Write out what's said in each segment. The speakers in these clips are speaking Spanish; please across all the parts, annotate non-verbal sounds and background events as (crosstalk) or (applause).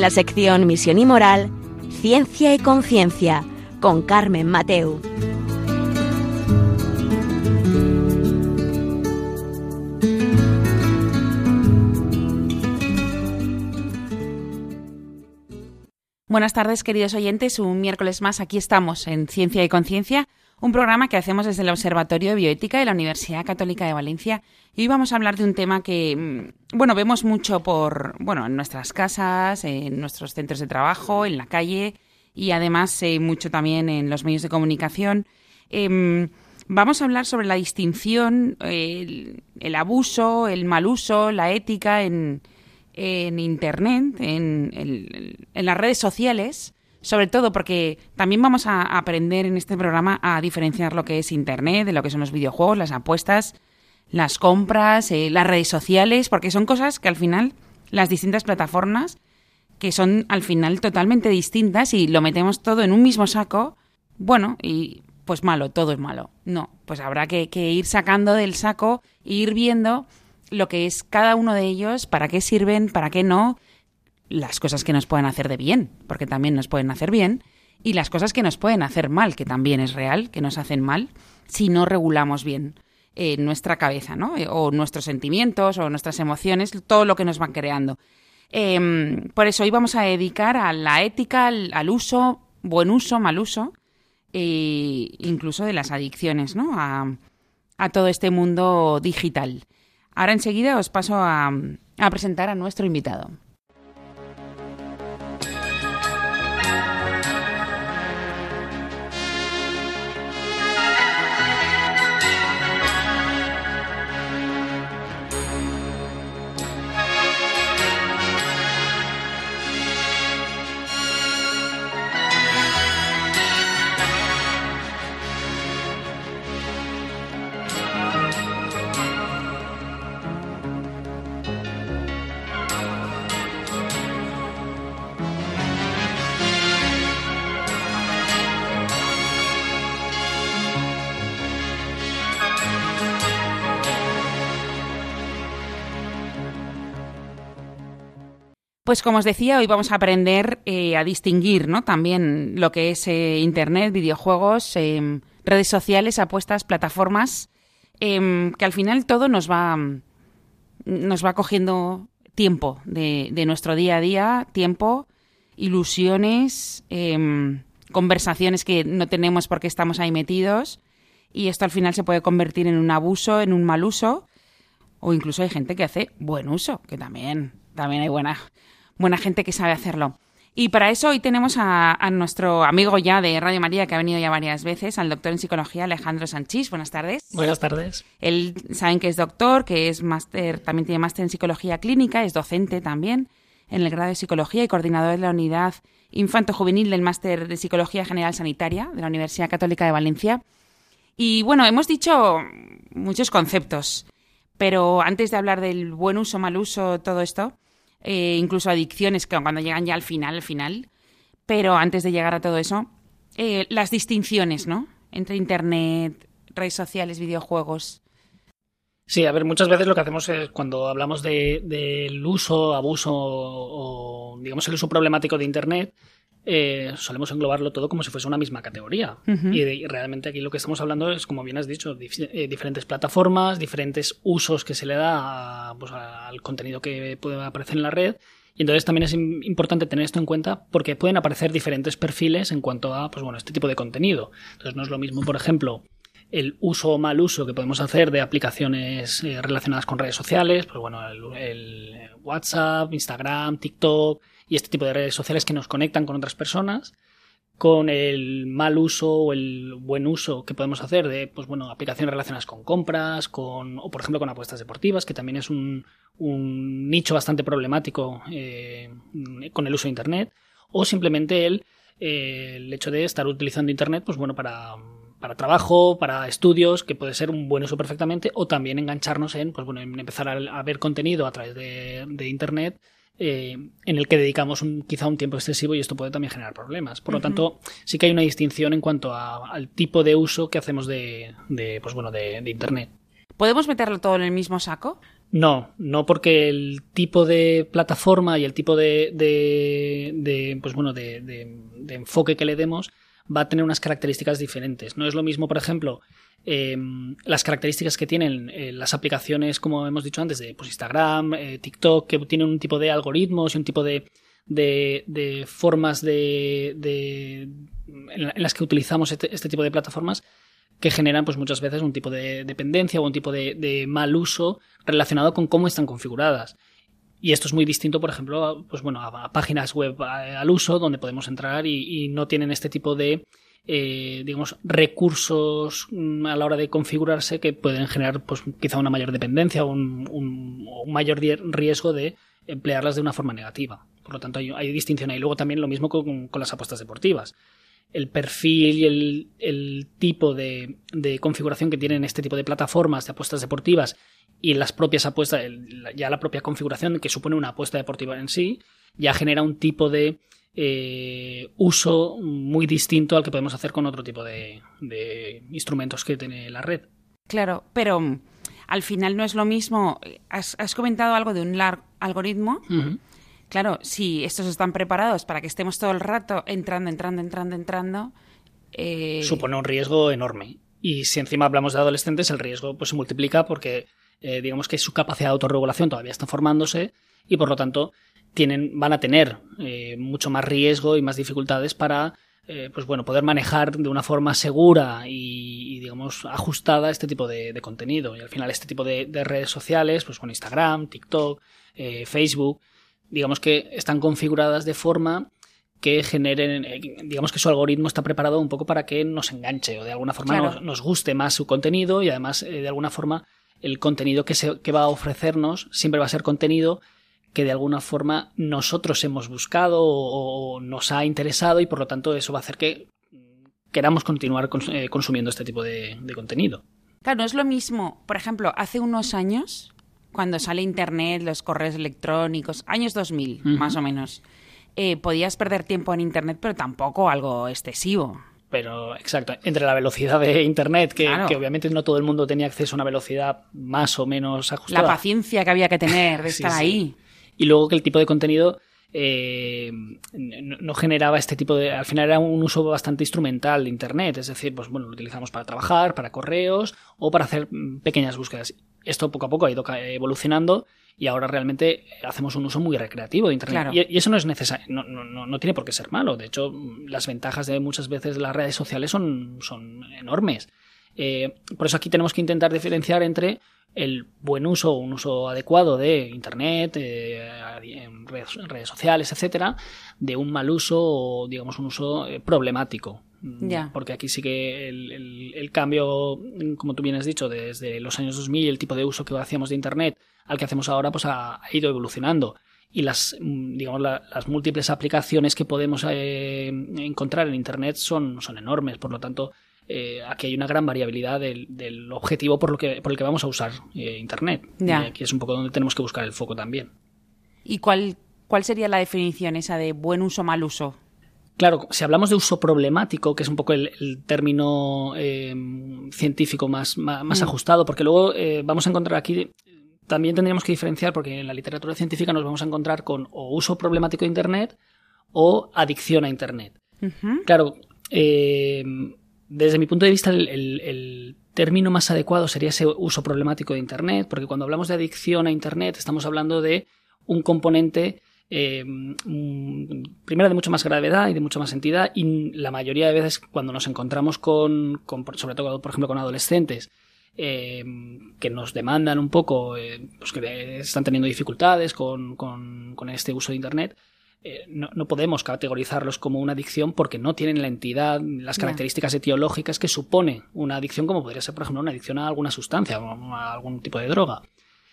La sección Misión y Moral, Ciencia y Conciencia, con Carmen Mateu. Buenas tardes, queridos oyentes. Un miércoles más aquí estamos en Ciencia y Conciencia, un programa que hacemos desde el Observatorio de Bioética de la Universidad Católica de Valencia. Y hoy vamos a hablar de un tema que, mm, bueno, vemos mucho por, bueno, en nuestras casas, en nuestros centros de trabajo, en la calle y además eh, mucho también en los medios de comunicación. Em, vamos a hablar sobre la distinción, el, abuso, el mal uso, la ética en en Internet, en, las redes sociales, sobre todo porque también vamos a aprender en este programa a diferenciar lo que es Internet, de lo que son los videojuegos, las apuestas, las compras, eh, las redes sociales, porque son cosas que al final las distintas plataformas, que son al final totalmente distintas y lo metemos todo en un mismo saco, bueno, y pues malo, todo es malo. No, pues habrá que, que ir sacando del saco e ir viendo lo que es cada uno de ellos, para qué sirven, para qué no, las cosas que nos pueden hacer de bien, porque también nos pueden hacer bien, y las cosas que nos pueden hacer mal, que también es real, que nos hacen mal, si no regulamos bien eh, nuestra cabeza, ¿no? Eh, o nuestros sentimientos, o nuestras emociones, todo lo que nos van creando. Em, por eso hoy vamos a dedicar a la ética, al, uso, buen uso, mal uso, e incluso de las adicciones, ¿no? A, todo este mundo digital. Ahora enseguida os paso a presentar a nuestro invitado. Pues como os decía, hoy vamos a aprender eh, a distinguir ¿no? también lo que es eh, Internet, videojuegos, em, redes sociales, apuestas, plataformas, em, que al final todo nos va, nos va cogiendo tiempo de, nuestro día a día, tiempo, ilusiones, conversaciones que no tenemos porque estamos ahí metidos y esto al final se puede convertir en un abuso, en un mal uso o incluso hay gente que hace buen uso, que también, también hay buena, buena gente que sabe hacerlo. Y para eso hoy tenemos a, nuestro amigo ya de Radio María, que ha venido ya varias veces, al doctor en psicología Alejandro Sanchís. Buenas tardes. Buenas tardes. Él saben que es doctor, que es máster, también tiene máster en psicología clínica, es docente también en el grado de psicología y coordinador de la unidad infanto-juvenil del máster de psicología general sanitaria de la Universidad Católica de Valencia. Y bueno, hemos dicho muchos conceptos, pero antes de hablar del buen uso, mal uso, todo esto, eh, incluso adicciones que cuando llegan ya al final, al final. Pero antes de llegar a todo eso, eh, las distinciones, ¿no? Entre Internet, redes sociales, videojuegos. Sí, a ver, muchas veces lo que hacemos es cuando hablamos del de, uso, abuso o, digamos, el uso problemático de Internet, eh, solemos englobarlo todo como si fuese una misma categoría. y, realmente aquí lo que estamos hablando es, como bien has dicho, eh, diferentes plataformas, diferentes usos que se le da pues, al contenido que puede aparecer en la red. Y entonces también es importante tener esto en cuenta porque pueden aparecer diferentes perfiles en cuanto a pues, bueno, este tipo de contenido. Entonces no es lo mismo, por ejemplo, el uso o mal uso que podemos hacer de aplicaciones eh, relacionadas con redes sociales, pues bueno, el WhatsApp, Instagram, TikTok, y este tipo de redes sociales que nos conectan con otras personas con el mal uso o el buen uso que podemos hacer de pues bueno aplicaciones relacionadas con compras con o por ejemplo con apuestas deportivas que también es un, nicho bastante problemático eh, con el uso de internet o simplemente el, eh, el hecho de estar utilizando internet pues bueno para para trabajo, para estudios, que puede ser un buen uso perfectamente, o también engancharnos en, pues bueno, en empezar a, ver contenido a través de Internet eh, en el que dedicamos un, quizá un tiempo excesivo y esto puede también generar problemas. Por lo tanto, sí que hay una distinción en cuanto al tipo de uso que hacemos de, pues bueno, de, Internet. ¿Podemos meterlo todo en el mismo saco? No, no porque el tipo de plataforma y el tipo de, de pues bueno, de, enfoque que le demos va a tener unas características diferentes. No es lo mismo, por ejemplo, Em, las características que tienen eh, las aplicaciones, como hemos dicho antes, de pues, Instagram, eh, TikTok, que tienen un tipo de algoritmos y un tipo de, de, formas de, en, las que utilizamos este, este, tipo de plataformas que generan pues muchas veces un tipo de dependencia o un tipo de, mal uso relacionado con cómo están configuradas. Y esto es muy distinto, por ejemplo, pues bueno, a, páginas web al uso donde podemos entrar y no tienen este tipo de eh, digamos, recursos mm, a la hora de configurarse que pueden generar pues, quizá una mayor dependencia o un, mayor riesgo de emplearlas de una forma negativa. Por lo tanto, hay, distinción ahí. Luego también lo mismo con, las apuestas deportivas. El perfil y el, tipo de, configuración que tienen este tipo de plataformas de apuestas deportivas y las propias apuestas, ya la propia configuración que supone una apuesta deportiva en sí, ya genera un tipo de eh, uso muy distinto al que podemos hacer con otro tipo de, instrumentos que tiene la red. Claro, pero mm, al final no es lo mismo. Has, comentado algo de un largo algoritmo. Claro, si estos están preparados para que estemos todo el rato entrando, entrando, entrando, entrando. Eh, Supone un riesgo enorme. Y si encima hablamos de adolescentes, el riesgo pues, se multiplica porque eh, digamos que su capacidad de autorregulación todavía está formándose y por lo tanto tienen, van a tener eh, mucho más riesgo y más dificultades para eh, pues bueno, poder manejar de una forma segura y, digamos ajustada este tipo de, contenido. Y al final este tipo de, redes sociales, pues con Instagram, TikTok, Facebook, digamos que están configuradas de forma que generen, digamos que su algoritmo está preparado un poco para que nos enganche o de alguna forma nos, nos, guste más su contenido y además de alguna forma el contenido que, se, que va a ofrecernos siempre va a ser contenido que de alguna forma nosotros hemos buscado o, nos ha interesado y por lo tanto eso va a hacer que queramos continuar eh, consumiendo este tipo de, contenido. Claro, no es lo mismo, por ejemplo, hace unos años, cuando sale Internet, los correos electrónicos, años 2000 más o menos, eh, podías perder tiempo en Internet, pero tampoco algo excesivo. Pero, exacto, entre la velocidad de Internet, que, obviamente no todo el mundo tenía acceso a una velocidad más o menos ajustada. La paciencia que había que tener de (laughs) estar ahí y luego que el tipo de contenido eh, no, generaba este tipo de. Al final era un uso bastante instrumental de Internet, es decir, pues bueno, lo utilizamos para trabajar, para correos o para hacer pequeñas búsquedas. Esto poco a poco ha ido evolucionando y ahora realmente hacemos un uso muy recreativo de Internet. Y, eso no es necesario, no, no, no, tiene por qué ser malo. De hecho, las ventajas de muchas veces las redes sociales son, son enormes. Eh, por eso aquí tenemos que intentar diferenciar entre el buen uso o un uso adecuado de Internet, eh, redes, sociales, etcétera, de un mal uso o, digamos, un uso eh, problemático. Mm, porque aquí sí que el, cambio, como tú bien has dicho, desde los años 2000, el tipo de uso que hacíamos de Internet al que hacemos ahora, pues ha, ido evolucionando. Y las, mm, digamos, las múltiples aplicaciones que podemos eh, encontrar en Internet son, son enormes. Por lo tanto, eh, aquí hay una gran variabilidad del, objetivo por, lo que, por el que vamos a usar eh, Internet. aquí es un poco donde tenemos que buscar el foco también. ¿Y cuál, cuál sería la definición esa de buen uso, mal uso? Claro, si hablamos de uso problemático, que es un poco el, término eh, científico más, más, mm. ajustado, porque luego vamos a encontrar aquí, también tendríamos que diferenciar, porque en la literatura científica nos vamos a encontrar con o uso problemático de Internet o adicción a Internet. Claro, desde mi punto de vista, el, término más adecuado sería ese uso problemático de Internet, porque cuando hablamos de adicción a Internet estamos hablando de un componente eh, mm, primero de mucha más gravedad y de mucha más entidad y la mayoría de veces cuando nos encontramos con, sobre todo por ejemplo con adolescentes eh, que nos demandan un poco, eh, pues que están teniendo dificultades con, con, este uso de Internet, eh, no, podemos categorizarlos como una adicción porque no tienen la entidad, las características etiológicas que supone una adicción, como podría ser, por ejemplo, una adicción a alguna sustancia o a algún tipo de droga.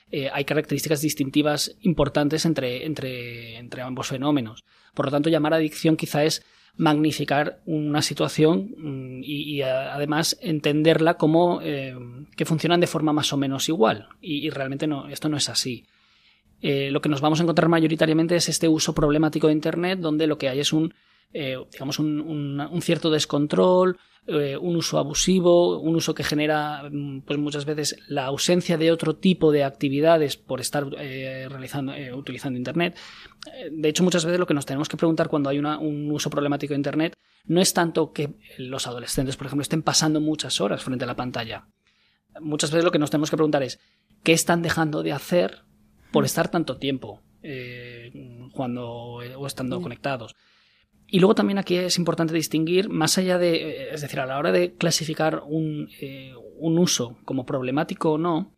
Eh, hay características distintivas importantes entre, entre, entre ambos fenómenos. Por lo tanto, llamar adicción quizá es magnificar una situación mm, y, además entenderla como eh, que funcionan de forma más o menos igual. Y, realmente no, esto no es así. Eh, lo que nos vamos a encontrar mayoritariamente es este uso problemático de Internet, donde lo que hay es un, digamos, un, cierto descontrol, eh, un uso abusivo, un uso que genera mm, pues muchas veces la ausencia de otro tipo de actividades por estar eh, realizando, eh, utilizando Internet. De hecho, muchas veces lo que nos tenemos que preguntar cuando hay un uso problemático de Internet no es tanto que los adolescentes, por ejemplo, estén pasando muchas horas frente a la pantalla. Muchas veces lo que nos tenemos que preguntar es ¿qué están dejando de hacer por estar tanto tiempo cuando o estando conectados? Y luego también aquí es importante distinguir, más allá de, eh, es decir, a la hora de clasificar un, eh, un uso como problemático o no,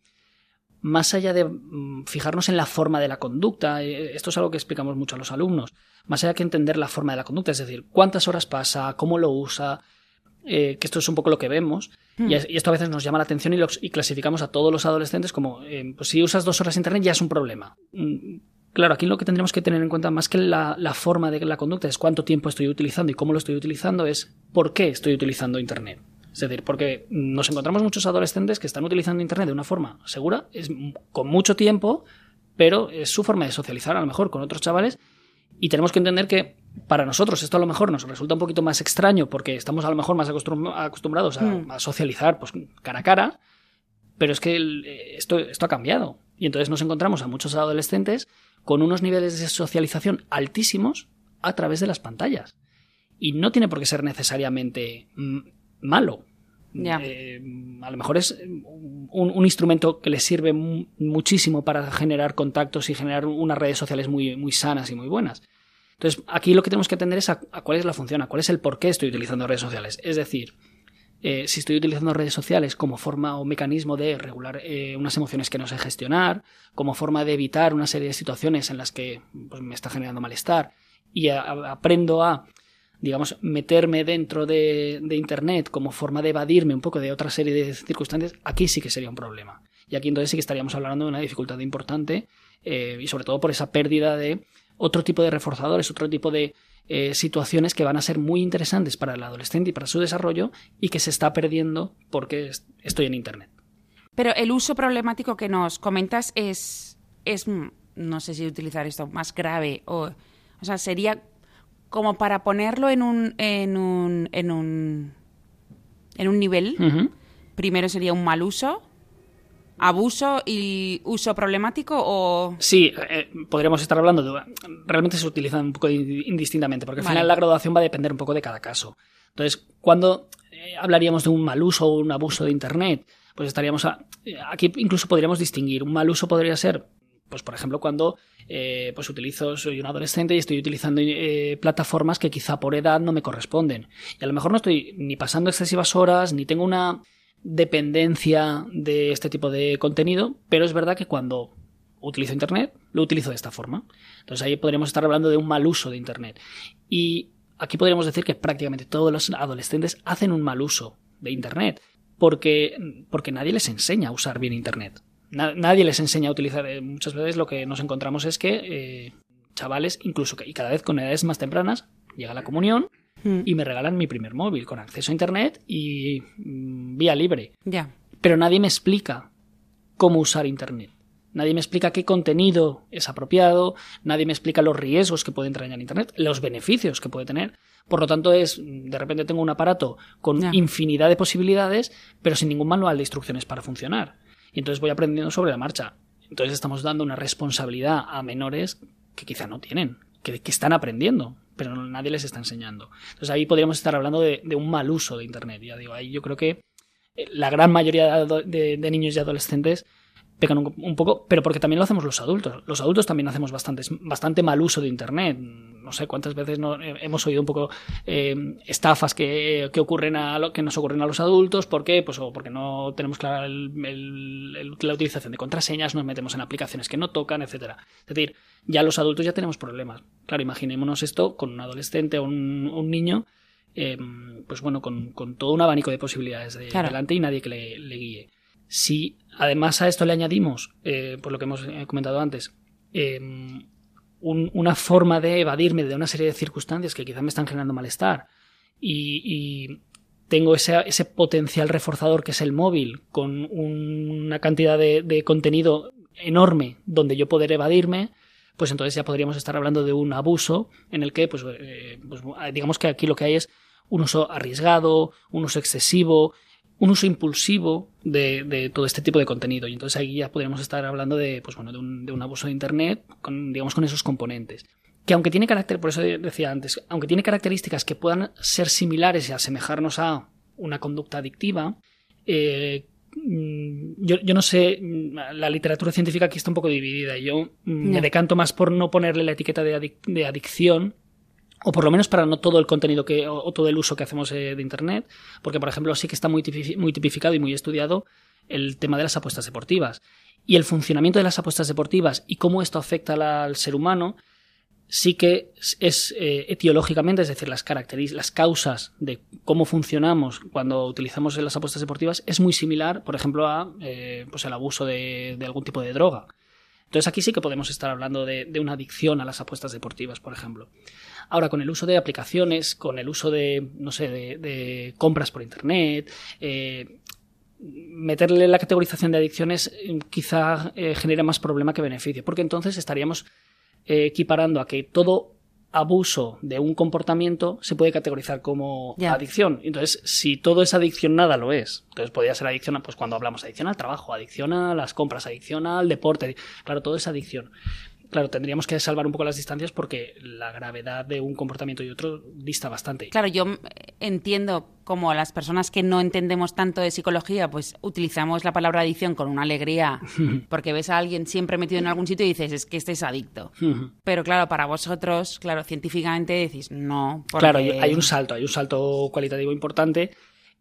más allá de mm, fijarnos en la forma de la conducta, eh, esto es algo que explicamos mucho a los alumnos, más allá que entender la forma de la conducta, es decir, cuántas horas pasa, cómo lo usa, que esto es un poco lo que vemos, y, hmm. esto a veces nos llama la atención y, y clasificamos a todos los adolescentes como, pues si usas dos horas internet ya es un problema. Mm, Claro, aquí lo que tendremos que tener en cuenta más que la, forma de la conducta es cuánto tiempo estoy utilizando y cómo lo estoy utilizando, es por qué estoy utilizando Internet. Es decir, porque nos encontramos muchos adolescentes que están utilizando Internet de una forma segura, es con mucho tiempo, pero es su forma de socializar a lo mejor con otros chavales y tenemos que entender que para nosotros esto a lo mejor nos resulta un poquito más extraño porque estamos a lo mejor más acostumbrados hmm. a, socializar pues, cara a cara, pero es que esto, esto ha cambiado. Y entonces nos encontramos a muchos adolescentes con unos niveles de socialización altísimos a través de las pantallas. Y no tiene por qué ser necesariamente mm, malo. Eh, a lo mejor es un, instrumento que les sirve muchísimo para generar contactos y generar unas redes sociales muy, muy sanas y muy buenas. Entonces, aquí lo que tenemos que atender es a, a, cuál es la función, a cuál es el por qué estoy utilizando redes sociales. Es decir, eh, si estoy utilizando redes sociales como forma o mecanismo de regular eh, unas emociones que no sé gestionar, como forma de evitar una serie de situaciones en las que pues, me está generando malestar y aprendo a, digamos, meterme dentro de, Internet como forma de evadirme un poco de otra serie de circunstancias, aquí sí que sería un problema. Y aquí entonces sí que estaríamos hablando de una dificultad importante eh, y sobre todo por esa pérdida de otro tipo de reforzadores, otro tipo de eh, situaciones que van a ser muy interesantes para el adolescente y para su desarrollo y que se está perdiendo porque estoy en Internet. Pero el uso problemático que nos comentas es, es no sé si utilizar esto, más grave o, o sea, sería como para ponerlo en un, en un, en un, en un nivel. Primero sería un mal uso abuso y uso problemático o...? Sí, eh, podríamos estar hablando de... Realmente se utilizan un poco indistintamente, porque al final la graduación va a depender un poco de cada caso. Entonces, cuando eh, hablaríamos de un mal uso o un abuso de Internet, pues estaríamos... aquí incluso podríamos distinguir. Un mal uso podría ser, pues por ejemplo, cuando eh, pues utilizo, soy un adolescente y estoy utilizando plataformas que quizá por edad no me corresponden. Y a lo mejor no estoy ni pasando excesivas horas, ni tengo una dependencia de este tipo de contenido, pero es verdad que cuando utilizo Internet, lo utilizo de esta forma. Entonces ahí podríamos estar hablando de un mal uso de Internet. Y aquí podríamos decir que prácticamente todos los adolescentes hacen un mal uso de Internet, porque, porque nadie les enseña a usar bien Internet. nadie les enseña a utilizar. Eh, muchas veces lo que nos encontramos es que eh, chavales, incluso y cada vez con edades más tempranas, llega la comunión Mm. y me regalan mi primer móvil con acceso a Internet y mm, vía libre. Ya. Pero nadie me explica cómo usar Internet. Nadie me explica qué contenido es apropiado, nadie me explica los riesgos que puede entrañar Internet, los beneficios que puede tener. Por lo tanto, es de repente tengo un aparato con infinidad de posibilidades, pero sin ningún manual de instrucciones para funcionar. Y entonces voy aprendiendo sobre la marcha. Entonces estamos dando una responsabilidad a menores que quizá no tienen, que están aprendiendo pero nadie les está enseñando. Entonces ahí podríamos estar hablando de, un mal uso de Internet. Ya ahí yo creo que eh, la gran mayoría de, niños y adolescentes pecan un, poco, pero porque también lo hacemos los adultos. Los adultos también hacemos bastante, bastante mal uso de Internet. no sé cuántas veces no, eh, hemos oído un poco eh, estafas que, que, ocurren a lo, que nos ocurren a los adultos. ¿Por qué? Pues porque no tenemos clara la utilización de contraseñas, nos metemos en aplicaciones que no tocan, etcétera. Es decir, ya los adultos ya tenemos problemas. Claro, imaginémonos esto con un adolescente o un, un niño. Eh, pues bueno, con, con, todo un abanico de posibilidades de, claro. delante y nadie que le, le, guíe. Si además a esto le añadimos, eh, por lo que hemos comentado antes, eh, un, una forma de evadirme de una serie de circunstancias que quizá me están generando malestar y, y tengo ese, ese, potencial reforzador que es el móvil con una cantidad de, de, contenido enorme donde yo poder evadirme, pues entonces ya podríamos estar hablando de un abuso en el que, pues, eh, pues digamos que aquí lo que hay es un uso arriesgado, un uso excesivo, un uso impulsivo de, de, todo este tipo de contenido. Y entonces ahí ya podríamos estar hablando de, pues bueno, de un, de un abuso de Internet, con, digamos, con esos componentes. Que aunque tiene carácter, por eso decía antes, aunque tiene características que puedan ser similares y asemejarnos a una conducta adictiva, eh, yo, yo, no sé, la literatura científica aquí está un poco dividida. Yo no. me decanto más por no ponerle la etiqueta de, adic de adicción, o por lo menos para no todo el contenido que, o, o todo el uso que hacemos eh, de Internet, porque por ejemplo sí que está muy, muy tipificado y muy estudiado el tema de las apuestas deportivas. Y el funcionamiento de las apuestas deportivas y cómo esto afecta al ser humano, sí que es eh, etiológicamente, es decir, las características, las causas de cómo funcionamos cuando utilizamos las apuestas deportivas es muy similar, por ejemplo, a eh, pues el abuso de, algún tipo de droga. Entonces aquí sí que podemos estar hablando de, una adicción a las apuestas deportivas, por ejemplo. Ahora, con el uso de aplicaciones, con el uso de, no sé, de, compras por Internet, eh, meterle la categorización de adicciones quizá genere más problema que beneficio, porque entonces estaríamos equiparando a que todo abuso de un comportamiento se puede categorizar como yeah. adicción. Entonces, si todo es adicción, nada lo es. Entonces, podría ser adicción, pues cuando hablamos adicción al trabajo, adicción a las compras, adicción al deporte. Claro, todo es adicción claro, tendríamos que salvar un poco las distancias porque la gravedad de un comportamiento y otro dista bastante. Claro, yo entiendo como las personas que no entendemos tanto de psicología, pues utilizamos la palabra adicción con una alegría, (laughs) porque ves a alguien siempre metido en algún sitio y dices, es que este es adicto. (laughs) Pero claro, para vosotros, claro, científicamente decís, no. Porque... Claro, hay un salto, hay un salto cualitativo importante.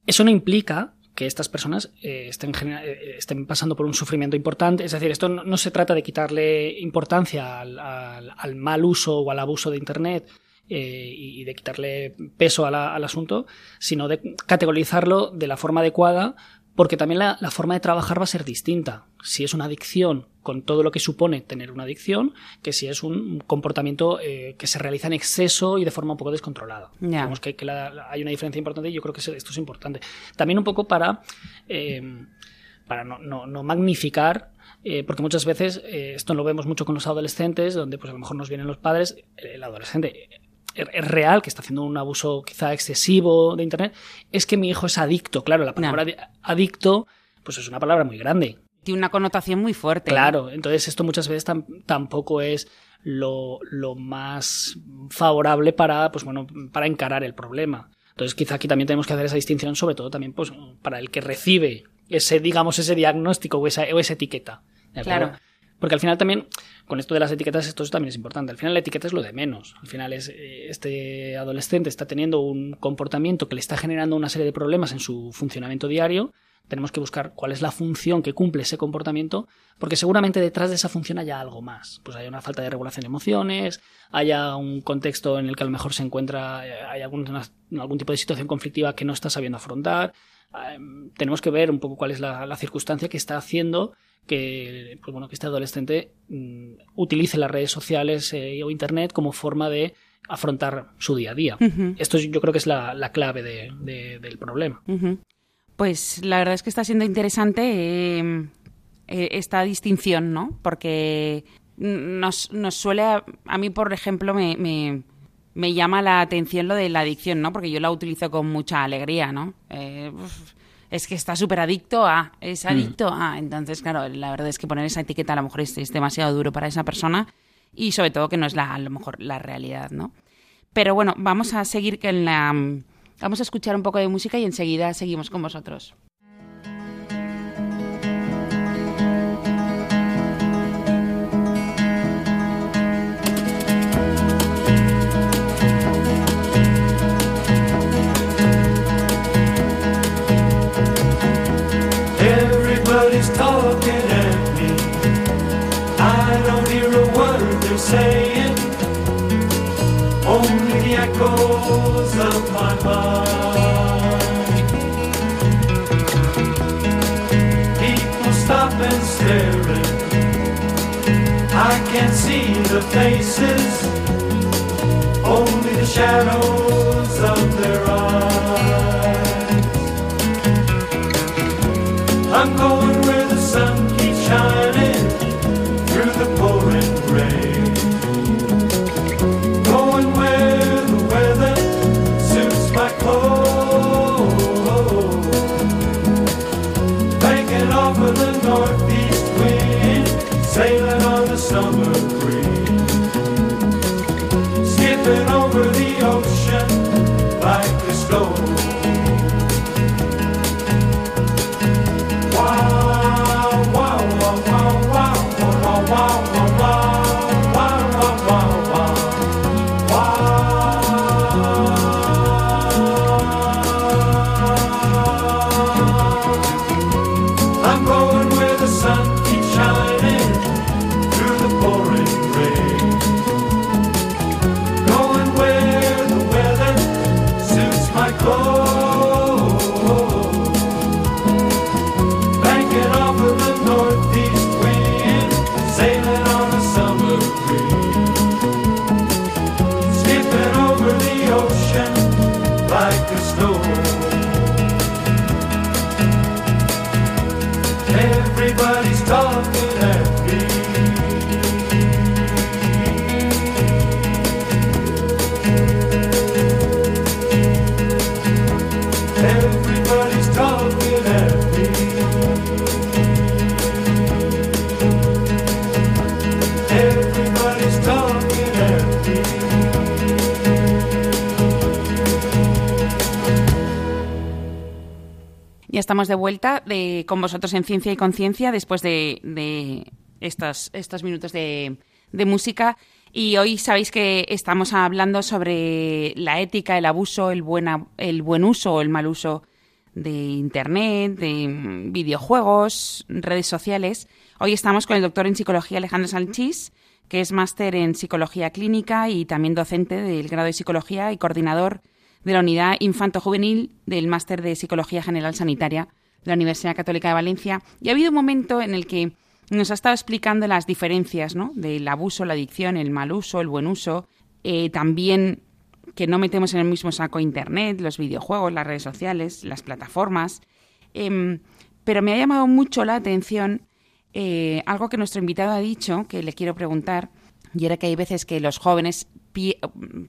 Eso no implica que estas personas eh, estén, eh, estén, pasando por un sufrimiento importante. Es decir, esto no, se trata de quitarle importancia al, al, al, mal uso o al abuso de Internet eh, y de quitarle peso al asunto, sino de categorizarlo de la forma adecuada porque también la, la, forma de trabajar va a ser distinta. Si es una adicción con todo lo que supone tener una adicción, que si es un comportamiento eh, que se realiza en exceso y de forma un poco descontrolada. Yeah. Digamos que, que la, hay una diferencia importante y yo creo que esto es importante. También un poco para, eh, para no, no, no magnificar eh, porque muchas veces eh, esto lo vemos mucho con los adolescentes, donde pues a lo mejor nos vienen los padres, el adolescente es real, que está haciendo un abuso quizá excesivo de Internet, es que mi hijo es adicto. Claro, la palabra no. adicto, pues es una palabra muy grande. Tiene una connotación muy fuerte. Claro, entonces esto muchas veces tam tampoco es lo, lo, más favorable para, pues bueno, para encarar el problema. Entonces quizá aquí también tenemos que hacer esa distinción, sobre todo también pues, para el que recibe ese, digamos, ese diagnóstico o esa, o esa etiqueta. Claro. Porque al final también, con esto de las etiquetas, esto también es importante. Al final la etiqueta es lo de menos. Al final es, este adolescente está teniendo un comportamiento que le está generando una serie de problemas en su funcionamiento diario. Tenemos que buscar cuál es la función que cumple ese comportamiento, porque seguramente detrás de esa función haya algo más. Pues haya una falta de regulación de emociones, haya un contexto en el que a lo mejor se encuentra, hay algún, algún tipo de situación conflictiva que no está sabiendo afrontar. Um, tenemos que ver un poco cuál es la circunstancia que está haciendo que, pues bueno, que este adolescente mm, utilice las redes sociales eh, o Internet como forma de afrontar su día a día. Uh -huh. Esto yo creo que es la, la clave de, de, del problema. Uh -huh. Pues la verdad es que está siendo interesante eh, eh, esta distinción, ¿no? Porque nos, nos suele, a, a mí, por ejemplo, me, me, me, llama la atención lo de la adicción, ¿no? Porque yo la utilizo con mucha alegría, ¿no? Eh, es que está súper adicto a, es adicto mm. a. Entonces, claro, la verdad es que poner esa etiqueta a lo mejor es, es, demasiado duro para esa persona y sobre todo que no es la, a lo mejor la realidad, ¿no? Pero bueno, vamos a seguir con la... Vamos a escuchar un poco de música y enseguida seguimos con vosotros. The faces, only the shadows of their eyes. I'm going where the sun keeps shining through the pouring rain. Going where the weather suits my clothes. Banking off of the northeast wind, sailing on the summer de vuelta de, con vosotros en Ciencia y Conciencia después de, de estos, estos minutos de, música. Y hoy sabéis que estamos hablando sobre la ética, el abuso, el, buena, el buen uso o el mal uso de Internet, de videojuegos, redes sociales. Hoy estamos con el doctor en psicología Alejandro Sanchís, que es máster en psicología clínica y también docente del grado de psicología y coordinador de la unidad infanto-juvenil del máster de psicología general sanitaria de la Universidad Católica de Valencia. Y ha habido un momento en el que nos ha estado explicando las diferencias ¿no? del abuso, la adicción, el mal uso, el buen uso, eh, también que no metemos en el mismo saco Internet, los videojuegos, las redes sociales, las plataformas. Em, pero me ha llamado mucho la atención eh, algo que nuestro invitado ha dicho, que le quiero preguntar, y era que hay veces que los jóvenes pi-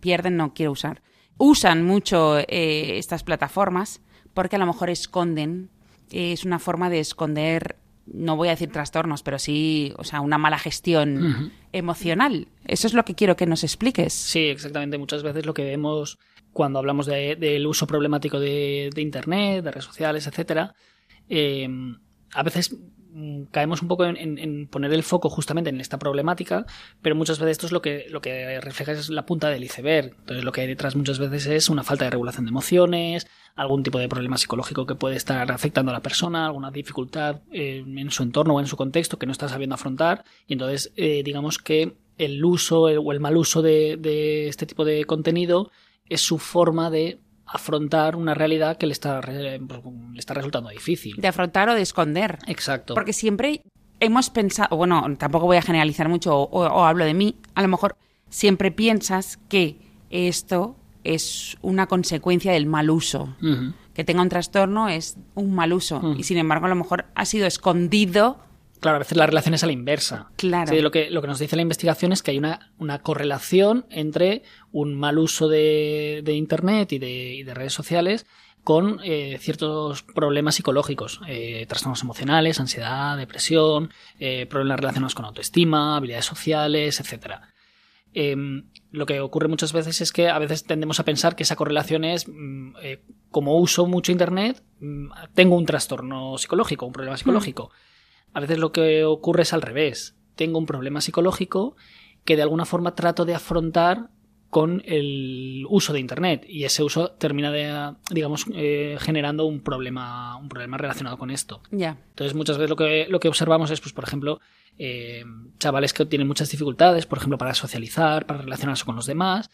pierden, no quiero usar, usan mucho eh, estas plataformas porque a lo mejor esconden, eh, es una forma de esconder, no voy a decir trastornos, pero sí, o sea, una mala gestión emocional. Eso es lo que quiero que nos expliques. Sí, exactamente. Muchas veces lo que vemos cuando hablamos de- del uso problemático de, de Internet, de redes sociales, etcétera, eh, a veces caemos un poco en, poner el foco justamente en esta problemática, pero muchas veces esto es lo que, lo que refleja es la punta del iceberg. Entonces lo que hay detrás muchas veces es una falta de regulación de emociones, algún tipo de problema psicológico que puede estar afectando a la persona, alguna dificultad eh, en su entorno o en su contexto que no está sabiendo afrontar, y entonces eh, digamos que el uso el- o el mal uso de este tipo de contenido es su forma de afrontar una realidad que le está, le está resultando difícil. De afrontar o de esconder. Exacto. Porque siempre hemos pensado, bueno, tampoco voy a generalizar mucho o, o hablo de mí, a lo mejor siempre piensas que esto es una consecuencia del mal uso. Que tenga un trastorno es un mal uso. Y sin embargo, a lo mejor ha sido escondido. Claro, a veces la relación es a la inversa. Claro. Sí, lo, que, lo que nos dice la investigación es que hay una, una correlación entre un mal uso de, de Internet y de, y de redes sociales con eh, ciertos problemas psicológicos, eh, trastornos emocionales, ansiedad, depresión, eh, problemas relacionados con autoestima, habilidades sociales, etcétera. Em, lo que ocurre muchas veces es que a veces tendemos a pensar que esa correlación es mm, eh, como uso mucho internet, mm, tengo un trastorno psicológico, un problema psicológico. A veces lo que ocurre es al revés. Tengo un problema psicológico que de alguna forma trato de afrontar con el uso de internet y ese uso termina de, digamos eh, generando un problema un problema relacionado con esto Ya. entonces muchas veces lo que, lo que observamos es, pues, por ejemplo, eh, chavales que tienen muchas dificultades, por ejemplo, para socializar, para relacionarse con los demás.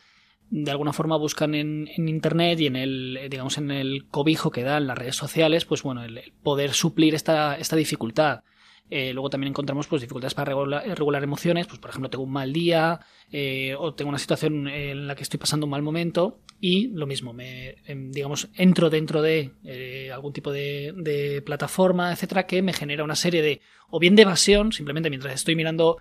De alguna forma buscan en, en internet y en el, digamos, en el cobijo que dan las redes sociales, pues bueno, el, el poder suplir esta, esta dificultad. Eh, luego también encontramos pues, dificultades para regular, regular emociones, pues por ejemplo tengo un mal día eh, o tengo una situación en la que estoy pasando un mal momento y lo mismo, me, em, digamos, entro dentro de eh, algún tipo de, de plataforma, etcétera, que me genera una serie de, o bien de evasión, simplemente mientras estoy mirando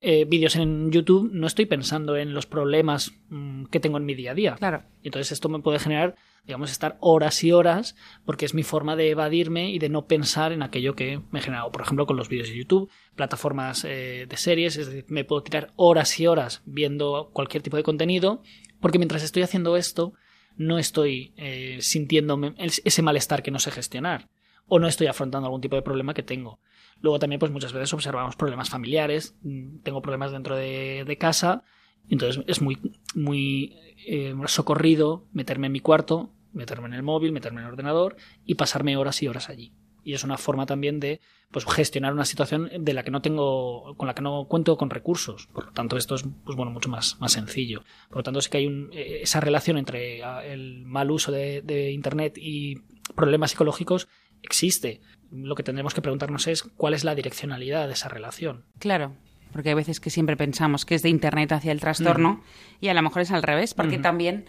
eh, vídeos en YouTube, no estoy pensando en los problemas mm, que tengo en mi día a día. Claro. Y Entonces esto me puede generar, digamos, estar horas y horas porque es mi forma de evadirme y de no pensar en aquello que me genera. O, por ejemplo, con los vídeos de YouTube, plataformas eh, de series, es decir, me puedo tirar horas y horas viendo cualquier tipo de contenido porque mientras estoy haciendo esto no estoy eh, sintiéndome es- ese malestar que no sé gestionar o no estoy afrontando algún tipo de problema que tengo. Luego también, pues muchas veces observamos problemas familiares, mm, tengo problemas dentro de, de casa, entonces es muy, muy eh, socorrido meterme en mi cuarto, meterme en el móvil, meterme en el ordenador y pasarme horas y horas allí. Y es una forma también de pues, gestionar una situación de la que no tengo, con la que no cuento con recursos. Por lo tanto, esto es pues, bueno, mucho más, más sencillo. Por lo tanto, sí que hay un, eh, esa relación entre ah, el mal uso de, de Internet y problemas psicológicos existe. Lo que tendremos que preguntarnos es cuál es la direccionalidad de esa relación. Claro, porque hay veces que siempre pensamos que es de Internet hacia el trastorno y a lo mejor es al revés, porque también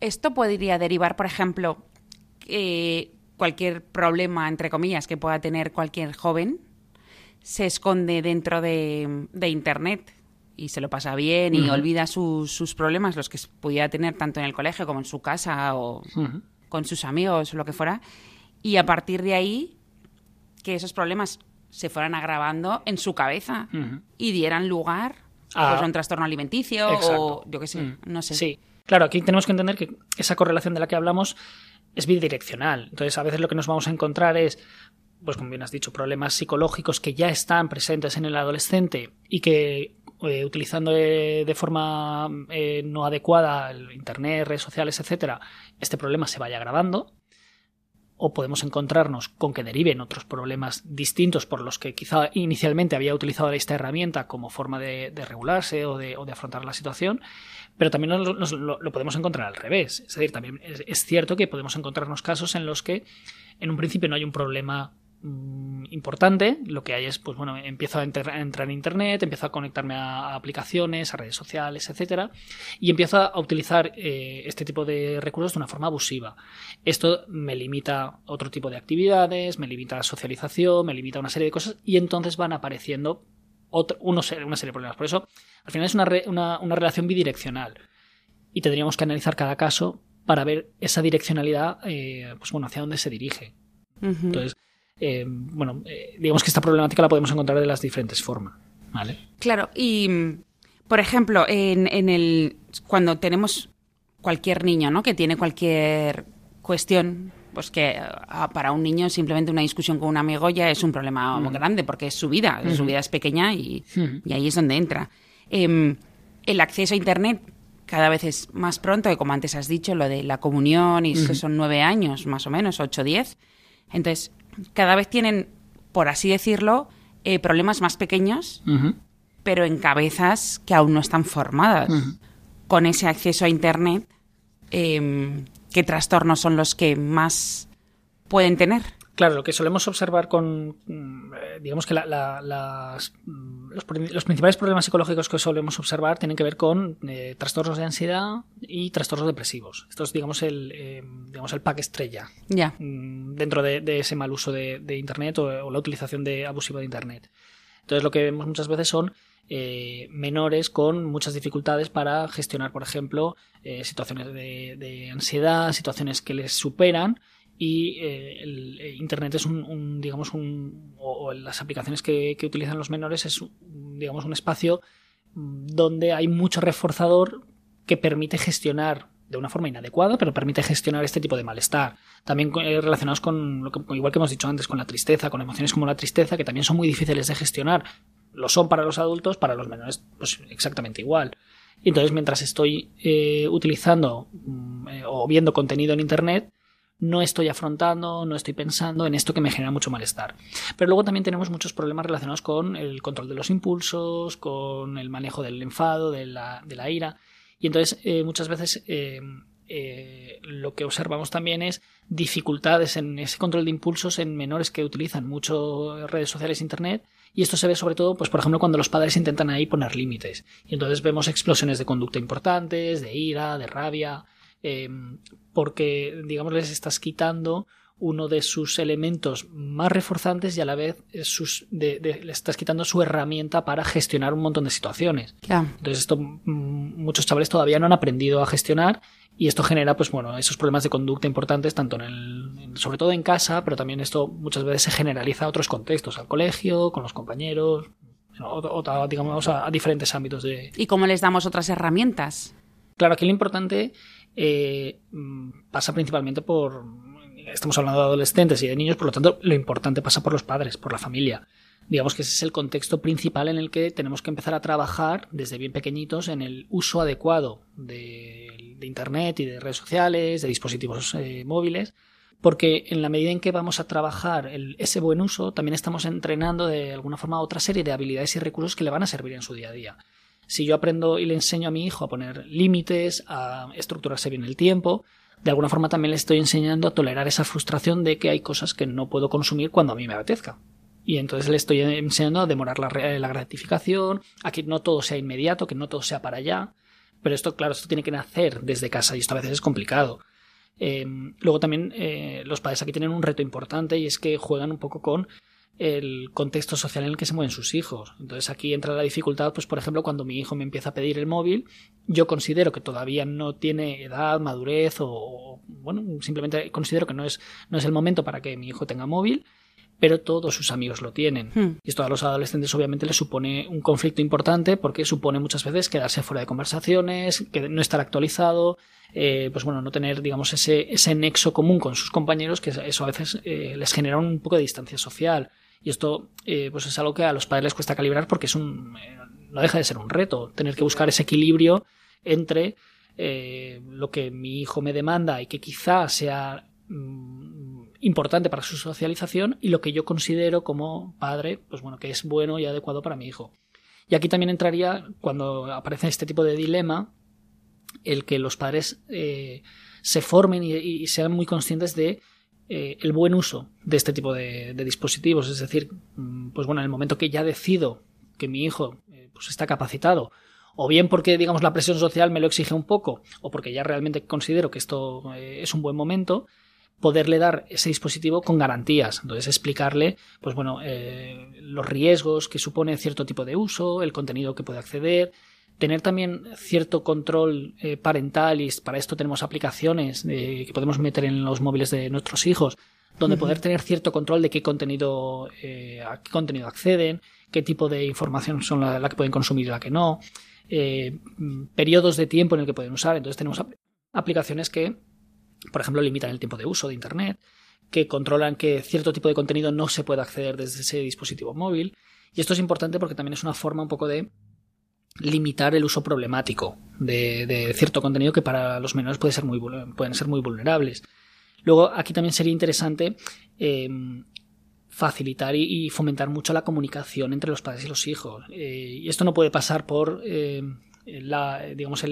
esto podría derivar, por ejemplo, que cualquier problema, entre comillas, que pueda tener cualquier joven se esconde dentro de, de Internet y se lo pasa bien y olvida sus, sus problemas, los que pudiera tener tanto en el colegio como en su casa o con sus amigos o lo que fuera, y a partir de ahí que esos problemas se fueran agravando en su cabeza y dieran lugar Ah. pues, a un trastorno alimenticio Exacto. o yo qué sé, Mm. no sé. Sí, claro, aquí tenemos que entender que esa correlación de la que hablamos es bidireccional. Entonces, a veces lo que nos vamos a encontrar es, pues como bien has dicho, problemas psicológicos que ya están presentes en el adolescente y que eh, utilizando eh, de forma eh, no adecuada el internet, redes sociales, etcétera, este problema se vaya agravando. O podemos encontrarnos con que deriven otros problemas distintos por los que quizá inicialmente había utilizado esta herramienta como forma de, regularse o de, afrontar la situación, pero también lo, podemos encontrar al revés. Es decir, también es cierto que podemos encontrarnos casos en los que en un principio no hay un problema mm, importante, lo que hay es, pues bueno, empiezo a, enter- a entrar en internet, empiezo a conectarme a, a aplicaciones, a redes sociales, etcétera, y empiezo a utilizar eh, este tipo de recursos de una forma abusiva. Esto me limita otro tipo de actividades, me limita a la socialización, me limita a una serie de cosas, y entonces van apareciendo se- una serie de problemas. Por eso, al final es una, re- una- una relación bidireccional. Y tendríamos que analizar cada caso para ver esa direccionalidad, eh, pues bueno, hacia dónde se dirige. Entonces, eh, bueno, eh, digamos que esta problemática la podemos encontrar de las diferentes formas. ¿Vale? Claro, y mm, por ejemplo, en, en el cuando tenemos cualquier niño, ¿no? Que tiene cualquier cuestión, pues que ah, para un niño simplemente una discusión con un amigo ya es un problema muy grande porque es su vida, su vida es pequeña y, Ujú. y ahí es donde entra. Em, el acceso a Internet cada vez es más pronto, y como antes has dicho, lo de la comunión, y eso son nueve años, más o menos, ocho, diez. Entonces, cada vez tienen, por así decirlo, eh, problemas más pequeños, pero en cabezas que aún no están formadas. Con ese acceso a Internet, em, ¿qué trastornos son los que más pueden tener? Claro, lo que solemos observar con, mm, eh, digamos que la- la- las, mm, los, pri- los principales problemas psicológicos que solemos observar tienen que ver con eh, trastornos de ansiedad y trastornos depresivos. Esto es, digamos, el, eh, digamos, el pack estrella Ya. mm, dentro de, de ese mal uso de, de Internet o, o la utilización de, abusiva de Internet. Entonces lo que vemos muchas veces son eh, menores con muchas dificultades para gestionar, por ejemplo, situaciones de, de ansiedad, situaciones que les superan y eh, el, eh, Internet es un, un, digamos, un, o, las aplicaciones que, que utilizan los menores es, digamos, un espacio mm, donde hay mucho reforzador que permite gestionar de una forma inadecuada, pero permite gestionar este tipo de malestar. También eh, relacionados con, lo que, igual que hemos dicho antes, con la tristeza, con emociones como la tristeza, que también son muy difíciles de gestionar. Lo son para los adultos, para los menores, pues exactamente igual. Y entonces, mientras estoy eh, utilizando mm, o viendo contenido en Internet, no estoy afrontando, no estoy pensando en esto que me genera mucho malestar. Pero luego también tenemos muchos problemas relacionados con el control de los impulsos, con el manejo del enfado, de la, ira. Y entonces eh, muchas veces eh, eh, lo que observamos también es dificultades en ese control de impulsos en menores que utilizan mucho redes sociales e internet y esto se ve sobre todo, pues por ejemplo, cuando los padres intentan ahí poner límites. Y entonces vemos explosiones de conducta importantes, de ira, de rabia, eh, porque, digamos, les estás quitando uno de sus elementos más reforzantes y a la vez sus, de, de, le estás quitando su herramienta para gestionar un montón de situaciones. Claro. Entonces esto mm, muchos chavales todavía no han aprendido a gestionar y esto genera pues bueno esos problemas de conducta importantes tanto en el sobre todo en casa pero también esto muchas veces se generaliza a otros contextos al colegio con los compañeros o, o digamos a, a diferentes ámbitos de y cómo les damos otras herramientas claro aquí lo importante eh, pasa principalmente por estamos hablando de adolescentes y de niños, por lo tanto, lo importante pasa por los padres, por la familia. Digamos que ese es el contexto principal en el que tenemos que empezar a trabajar desde bien pequeñitos en el uso adecuado de, de Internet y de redes sociales, de dispositivos eh, móviles, porque en la medida en que vamos a trabajar el, ese buen uso, también estamos entrenando de alguna forma otra serie de habilidades y recursos que le van a servir en su día a día. Si yo aprendo y le enseño a mi hijo a poner límites, a estructurarse bien el tiempo, de alguna forma también le estoy enseñando a tolerar esa frustración de que hay cosas que no puedo consumir cuando a mí me apetezca. Y entonces le estoy enseñando a demorar la, la gratificación, a que no todo sea inmediato, que no todo sea para allá. Pero esto, claro, esto tiene que nacer desde casa y esto a veces es complicado. Eh, luego también eh, los padres aquí tienen un reto importante y es que juegan un poco con el contexto social en el que se mueven sus hijos. Entonces aquí entra la dificultad, pues por ejemplo, cuando mi hijo me empieza a pedir el móvil, yo considero que todavía no tiene edad, madurez o, bueno, simplemente considero que no es, no es el momento para que mi hijo tenga móvil, pero todos sus amigos lo tienen. Hmm. Y esto a los adolescentes obviamente les supone un conflicto importante porque supone muchas veces quedarse fuera de conversaciones, que no estar actualizado, eh, pues bueno, no tener, digamos, ese, ese nexo común con sus compañeros, que eso a veces eh, les genera un poco de distancia social. Y esto eh, pues es algo que a los padres les cuesta calibrar porque es un, eh, no deja de ser un reto, tener que buscar ese equilibrio entre eh, lo que mi hijo me demanda y que quizá sea mm, importante para su socialización y lo que yo considero como padre, pues bueno, que es bueno y adecuado para mi hijo. Y aquí también entraría, cuando aparece este tipo de dilema, el que los padres se formen y, sean muy conscientes de eh, el buen uso de este tipo de, dispositivos. Es decir, pues bueno, en el momento que ya decido que mi hijo eh, pues está capacitado, o bien porque, digamos, la presión social me lo exige un poco, o porque ya realmente considero que esto eh, es un buen momento, poderle dar ese dispositivo con garantías. Entonces, explicarle, pues bueno, los riesgos que supone cierto tipo de uso, el contenido que puede acceder, tener también cierto control eh, parental y para esto tenemos aplicaciones eh, que podemos meter en los móviles de nuestros hijos donde uh -huh. poder tener cierto control de qué contenido eh, a qué contenido acceden qué tipo de información son la, la que pueden consumir y la que no eh, periodos de tiempo en el que pueden usar entonces tenemos ap aplicaciones que por ejemplo limitan el tiempo de uso de internet que controlan que cierto tipo de contenido no se puede acceder desde ese dispositivo móvil y esto es importante porque también es una forma un poco de limitar el uso problemático de, cierto contenido que para los menores puede ser muy, pueden ser muy vulnerables. Luego, aquí también sería interesante eh, facilitar y, fomentar mucho la comunicación entre los padres y los hijos. Eh, y esto no puede pasar por eh, digamos,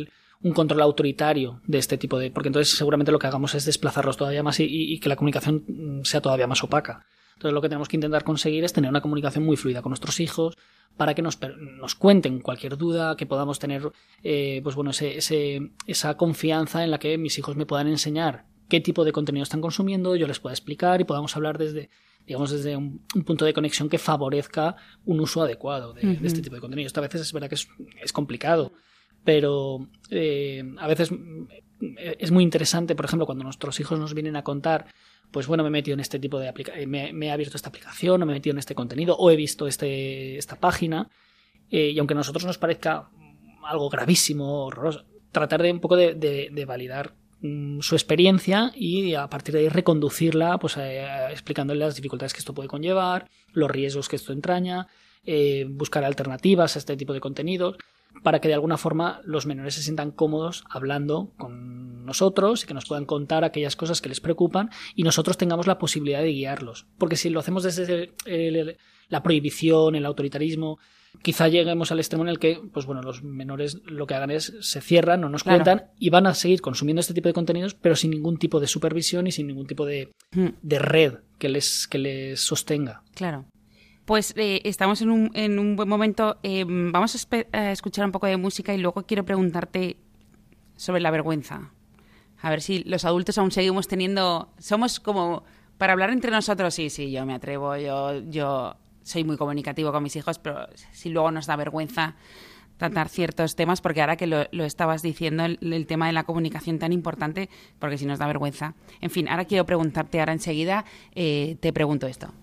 un control autoritario de este tipo de. porque entonces seguramente lo que hagamos es desplazarlos todavía más y, y que la comunicación sea todavía más opaca. Entonces, lo que tenemos que intentar conseguir es tener una comunicación muy fluida con nuestros hijos, para que nos, nos cuenten cualquier duda, que podamos tener eh, pues bueno, ese, ese, esa confianza en la que mis hijos me puedan enseñar qué tipo de contenido están consumiendo, yo les pueda explicar y podamos hablar desde, digamos, desde un, un punto de conexión que favorezca un uso adecuado de, uh -huh. de este tipo de contenido. Esto a veces es verdad que es, es complicado, pero eh, a veces es muy interesante, por ejemplo, cuando nuestros hijos nos vienen a contar pues bueno, me he metido en este tipo de aplicación, me, he abierto esta aplicación, o me he metido en este contenido, o he visto este, esta página, eh, y aunque a nosotros nos parezca algo gravísimo, horroroso, tratar de un poco de, de, validar mm, su experiencia y a partir de ahí reconducirla, pues eh, explicándole las dificultades que esto puede conllevar, los riesgos que esto entraña, eh, buscar alternativas a este tipo de contenidos para que de alguna forma los menores se sientan cómodos hablando con nosotros y que nos puedan contar aquellas cosas que les preocupan y nosotros tengamos la posibilidad de guiarlos. Porque si lo hacemos desde el, el, la prohibición, el autoritarismo. Quizá lleguemos al extremo en el que, pues bueno, los menores lo que hagan es se cierran, no nos Claro. cuentan y van a seguir consumiendo este tipo de contenidos, pero sin ningún tipo de supervisión y sin ningún tipo de, Mm. de red que les, que les sostenga. Claro. Pues eh, estamos en un, en un buen momento. Eh, vamos a, escuchar un poco de música y luego quiero preguntarte sobre la vergüenza. A ver si los adultos aún seguimos teniendo. Somos como. Para hablar entre nosotros, sí, sí, yo me atrevo, yo, yo soy muy comunicativo con mis hijos, pero si luego nos da vergüenza tratar ciertos temas, porque ahora que lo, lo estabas diciendo, el, el tema de la comunicación tan importante, porque si nos da vergüenza. En fin, ahora quiero preguntarte, ahora enseguida eh, te pregunto esto.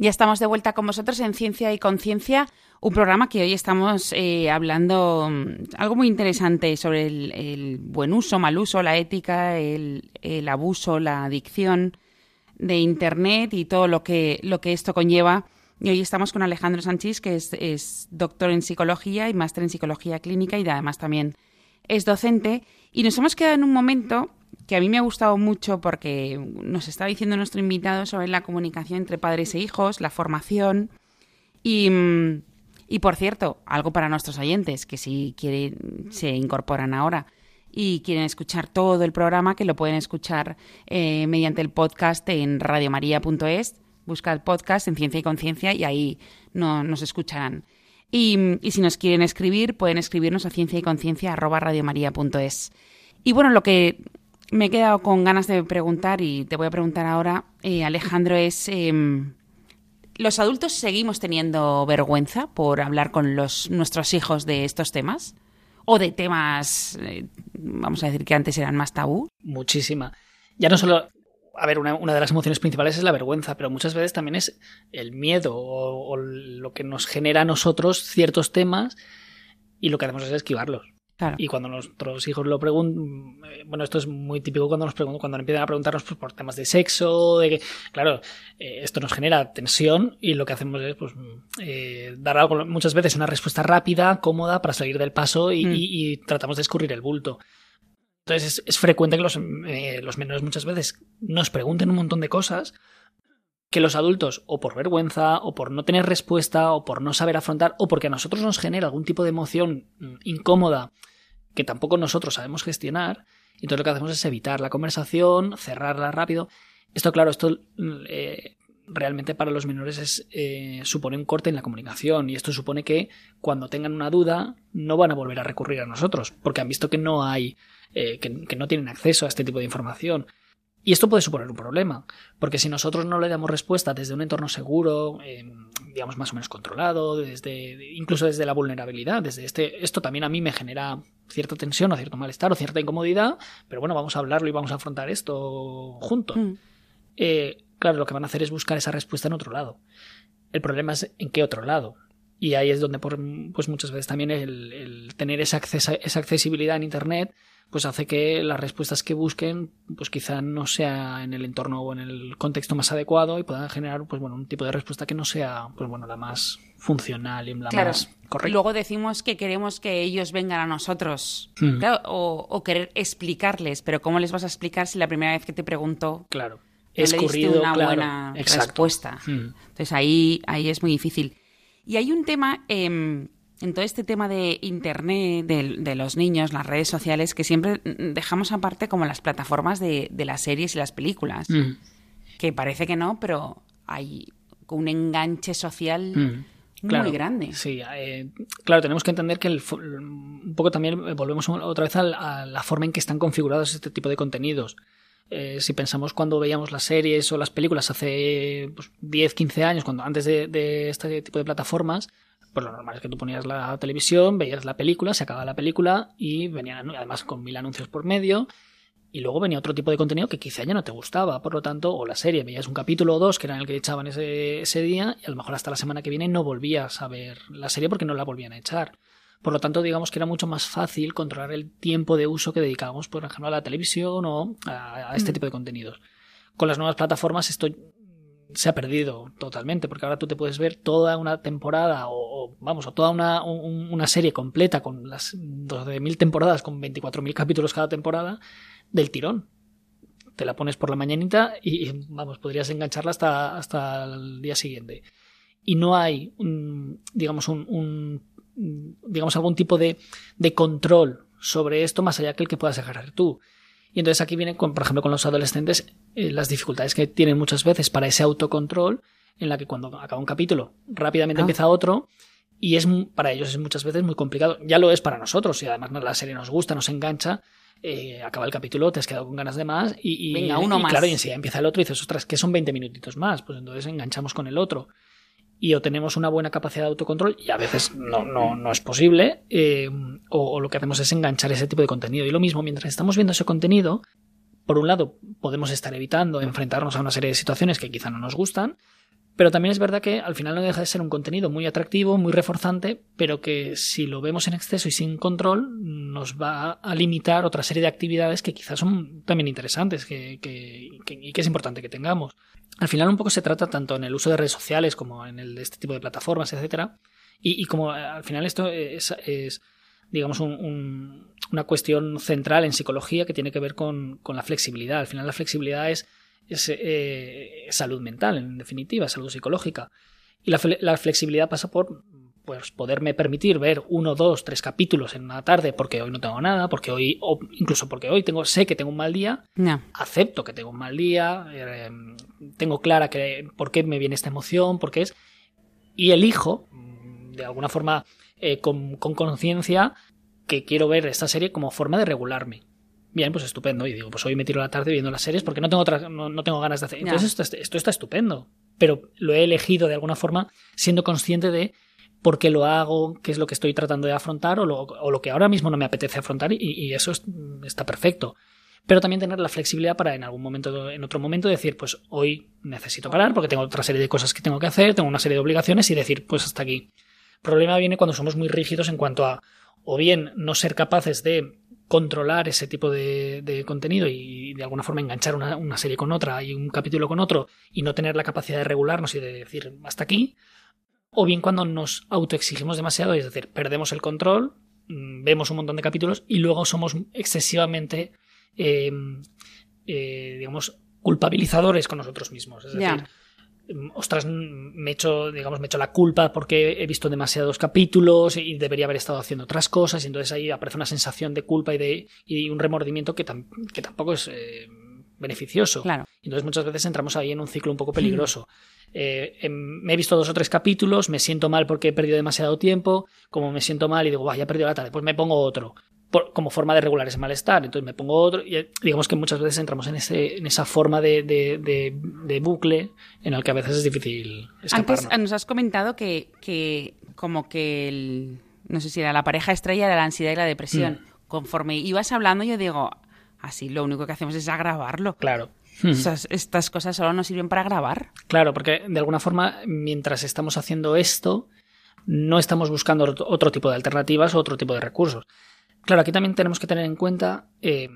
Ya estamos de vuelta con vosotros en Ciencia y Conciencia, un programa que hoy estamos eh, hablando mm, algo muy interesante sobre el, buen uso, mal uso, la ética, el, el abuso, la adicción de Internet y todo lo que, lo que esto conlleva. Y hoy estamos con Alejandro Sánchez, que es, es doctor en psicología y máster en psicología clínica y además también es docente. Y nos hemos quedado en un momento que a mí me ha gustado mucho porque nos está diciendo nuestro invitado sobre la comunicación entre padres e hijos, la formación y, mm, y por cierto, algo para nuestros oyentes que si quieren se incorporan ahora y quieren escuchar todo el programa, que lo pueden escuchar eh, mediante el podcast en radiomaria.es. Busca el podcast en Ciencia y Conciencia y ahí no, nos escucharán. Y, y si nos quieren escribir, pueden escribirnos a ciencia y conciencia. Y bueno, lo que me he quedado con ganas de preguntar y te voy a preguntar ahora, eh, Alejandro, es... em, ¿Los adultos seguimos teniendo vergüenza por hablar con los, nuestros hijos de estos temas? ¿O de temas, eh, vamos a decir que antes eran más tabú? Muchísima. Ya no solo. A ver, una, de las emociones principales es la vergüenza, pero muchas veces también es el miedo o, o lo que nos genera a nosotros ciertos temas y lo que hacemos es esquivarlos. Claro. Y cuando nuestros hijos lo preguntan, eh, bueno, esto es muy típico cuando nos preguntan, cuando empiezan a preguntarnos pues, por temas de sexo, de que, claro, eh, esto nos genera tensión y lo que hacemos es, pues, eh, dar algo, muchas veces una respuesta rápida, cómoda para salir del paso y, Mm. y- y tratamos de escurrir el bulto. Entonces es, es frecuente que los, eh, los menores muchas veces nos pregunten un montón de cosas que los adultos, o por vergüenza, o por no tener respuesta, o por no saber afrontar, o porque a nosotros nos genera algún tipo de emoción mm, incómoda que tampoco nosotros sabemos gestionar, entonces lo que hacemos es evitar la conversación, cerrarla rápido. Esto, claro, esto eh, realmente para los menores es, eh, supone un corte en la comunicación y esto supone que cuando tengan una duda no van a volver a recurrir a nosotros porque han visto que no hay, eh, que no tienen acceso a este tipo de información. Y esto puede suponer un problema, porque si nosotros no le damos respuesta desde un entorno seguro, eh, digamos más o menos controlado, desde incluso desde la vulnerabilidad, desde este, esto también a mí me genera cierta tensión o cierto malestar o cierta incomodidad, pero bueno, vamos a hablarlo y vamos a afrontar esto juntos. Mm. Eh, claro, lo que van a hacer es buscar esa respuesta en otro lado. El problema es en qué otro lado. Y ahí es donde, por, pues muchas veces también el, el tener esa, accesa- esa accesibilidad en Internet, pues hace que las respuestas que busquen, pues quizá no sea en el entorno o en el contexto más adecuado y puedan generar, pues bueno, un tipo de respuesta que no sea, pues bueno, la más funcional y la Claro. más correcta. Luego decimos que queremos que ellos vengan a nosotros. Mm. Claro, o, o querer explicarles, pero ¿cómo les vas a explicar si la primera vez que te pregunto Claro. no le diste Escurrido, una claro. buena Exacto. respuesta? Mm. Entonces ahí, ahí es muy difícil. Y hay un tema, em, en todo este tema de Internet, de, de los niños, las redes sociales, que siempre dejamos aparte como las plataformas de, de las series y las películas. Mm. Que parece que no, pero hay un enganche social Mm. muy grande. Sí, eh, claro, tenemos que entender que el un poco también volvemos otra vez a, la forma en que están configurados este tipo de contenidos. Eh, si pensamos cuando veíamos las series o las películas hace pues, 10, 15 años, cuando antes de, de este tipo de plataformas, pues lo normal es que tú ponías la televisión, veías la película, se acababa la película y venían además con mil anuncios por medio. Y luego venía otro tipo de contenido que quizá ya no te gustaba, por lo tanto, o la serie, veías un capítulo o dos que era el que echaban ese, ese día y a lo mejor hasta la semana que viene no volvías a ver la serie porque no la volvían a echar. Por lo tanto, digamos que era mucho más fácil controlar el tiempo de uso que dedicábamos, por ejemplo, a la televisión o a, a este Mm. tipo de contenidos. Con las nuevas plataformas esto se ha perdido totalmente, porque ahora tú te puedes ver toda una temporada o, vamos, o toda una, un- una serie completa con las 12.000 temporadas, con 24.000 capítulos cada temporada, del tirón. Te la pones por la mañanita y, vamos, podrías engancharla hasta, hasta el día siguiente. Y no hay, un, digamos, un, un- digamos, algún tipo de, de control sobre esto más allá que el que puedas ejercer tú. Y entonces aquí viene, con, por ejemplo, con los adolescentes, eh, las dificultades que tienen muchas veces para ese autocontrol, en la que cuando acaba un capítulo, rápidamente Ah. empieza otro, y es para ellos es muchas veces muy complicado. Ya lo es para nosotros, y además la serie nos gusta, nos engancha. eh, acaba el capítulo, te has quedado con ganas de más y, y- Venga, uno y más. claro, y enseguida empieza el otro y dices, ostras, que son 20 minutitos más, pues entonces enganchamos con el otro y o tenemos una buena capacidad de autocontrol y a veces no, no, no es posible eh, o, o lo que hacemos es enganchar ese tipo de contenido. Y lo mismo mientras estamos viendo ese contenido por un lado podemos estar evitando enfrentarnos a una serie de situaciones que quizá no nos gustan pero también es verdad que al final no deja de ser un contenido muy atractivo, muy reforzante, pero que si lo vemos en exceso y sin control, nos va a limitar otra serie de actividades que quizás son también interesantes y que es importante que tengamos. Al final un poco se trata tanto en el uso de redes sociales como en el de este tipo de plataformas, etcétera, y, como eh, al final esto es, digamos, un- una cuestión central en psicología que tiene que ver con, con la flexibilidad. Al final la flexibilidad es, es eh, salud mental, en definitiva, salud psicológica. Y la, fle- la flexibilidad pasa por pues, poderme permitir ver uno, dos, tres capítulos en una tarde porque hoy no tengo nada, porque hoy, o incluso porque hoy tengo, sé que tengo un mal día, No. acepto que tengo un mal día, eh, tengo clara que por qué me viene esta emoción, por qué es, y elijo, de alguna forma, eh, con conciencia, que quiero ver esta serie como forma de regularme. Bien, pues estupendo. Y digo, pues hoy me tiro la tarde viendo las series porque no tengo, otra, no, no tengo ganas de hacer. Entonces esto, esto está estupendo. Pero lo he elegido de alguna forma siendo consciente de por qué lo hago, qué es lo que estoy tratando de afrontar o lo, o lo que ahora mismo no me apetece afrontar y, y eso es- está perfecto. Pero también tener la flexibilidad para en algún momento, en otro momento decir, pues hoy necesito parar porque tengo otra serie de cosas que tengo que hacer, tengo una serie de obligaciones y decir, pues hasta aquí. El problema viene cuando somos muy rígidos en cuanto a o bien no ser capaces de controlar ese tipo de, de contenido y de alguna forma enganchar una, una serie con otra y un capítulo con otro y no tener la capacidad de regularnos y de decir hasta aquí, o bien cuando nos autoexigimos demasiado, es decir, perdemos el control, mm, vemos un montón de capítulos y luego somos excesivamente, eh, eh, digamos, culpabilizadores con nosotros mismos. Es decir, ostras, mm, me he hecho, digamos, me he hecho la culpa porque he visto demasiados capítulos y debería haber estado haciendo otras cosas y entonces ahí aparece una sensación de culpa y de y un remordimiento que, tam- que tampoco es eh, beneficioso. Claro. Entonces muchas veces entramos ahí en un ciclo un poco peligroso. Eh, em, me he visto dos o tres capítulos, me siento mal porque he perdido demasiado tiempo, como me siento mal y digo, vaya, he perdido la tarde, pues me pongo otro. Por- como forma de regular ese malestar. Entonces me pongo otro y eh, digamos que muchas veces entramos en, ese, en esa forma de, de- de- de bucle en el que a veces es difícil escaparnos. Antes eh, nos has comentado que, que como que el, no sé si era la pareja estrella de la ansiedad y la depresión. Mm. Conforme ibas hablando, yo digo, así lo único que hacemos es agravarlo. Claro. Esas- estas cosas solo nos sirven para grabar. Claro, porque de alguna forma, mientras estamos haciendo esto, no estamos buscando ot- otro tipo de alternativas o otro tipo de recursos. Claro, aquí también tenemos que tener en cuenta, eh,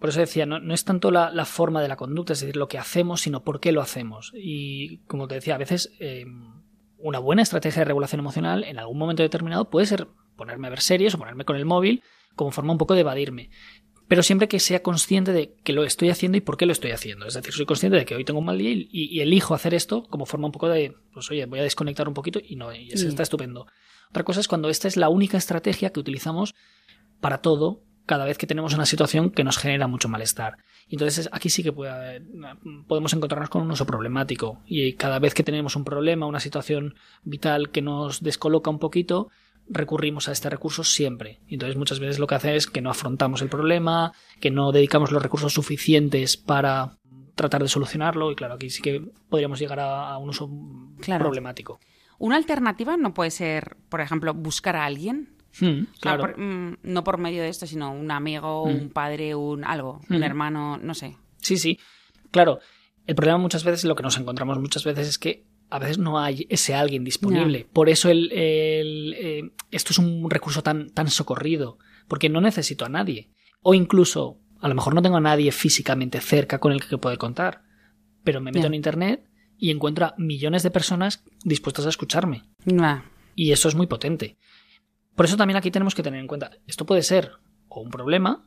por eso decía, no, no es tanto la, la forma de la conducta, es decir, lo que hacemos, sino por qué lo hacemos. Y como te decía, a veces eh, una buena estrategia de regulación emocional en algún momento determinado puede ser ponerme a ver series o ponerme con el móvil como forma un poco de evadirme. Pero siempre que sea consciente de que lo estoy haciendo y por qué lo estoy haciendo. Es decir, soy consciente de que hoy tengo un mal día y, y elijo hacer esto como forma un poco de, pues oye, voy a desconectar un poquito y no, y eso Mm. está estupendo. Otra cosa es cuando esta es la única estrategia que utilizamos para todo cada vez que tenemos una situación que nos genera mucho malestar. Y entonces aquí sí que puede haber- podemos encontrarnos con un uso problemático. Y cada vez que tenemos un problema, una situación vital que nos descoloca un poquito, recurrimos a este recurso siempre. Y entonces muchas veces lo que hace es que no afrontamos el problema, que no dedicamos los recursos suficientes para tratar de solucionarlo. Y claro, aquí sí que podríamos llegar a, a un uso Claro. problemático. Una alternativa no puede ser, por ejemplo, buscar a alguien. Hmm, O sea, claro. por- mm, no por medio de esto, sino un amigo, Mm. un padre, un algo, un Mm. hermano, no sé. Sí, sí. Claro, el problema muchas veces, lo que nos encontramos muchas veces es que a veces no hay ese alguien disponible. Por eso el, el, eh, esto es un recurso tan, tan socorrido, porque no necesito a nadie. O incluso, a lo mejor no tengo a nadie físicamente cerca con el que puede contar, pero me meto en Internet y encuentro a millones de personas dispuestas a escucharme. Y eso es muy potente. Por eso también aquí tenemos que tener en cuenta, esto puede ser un problema,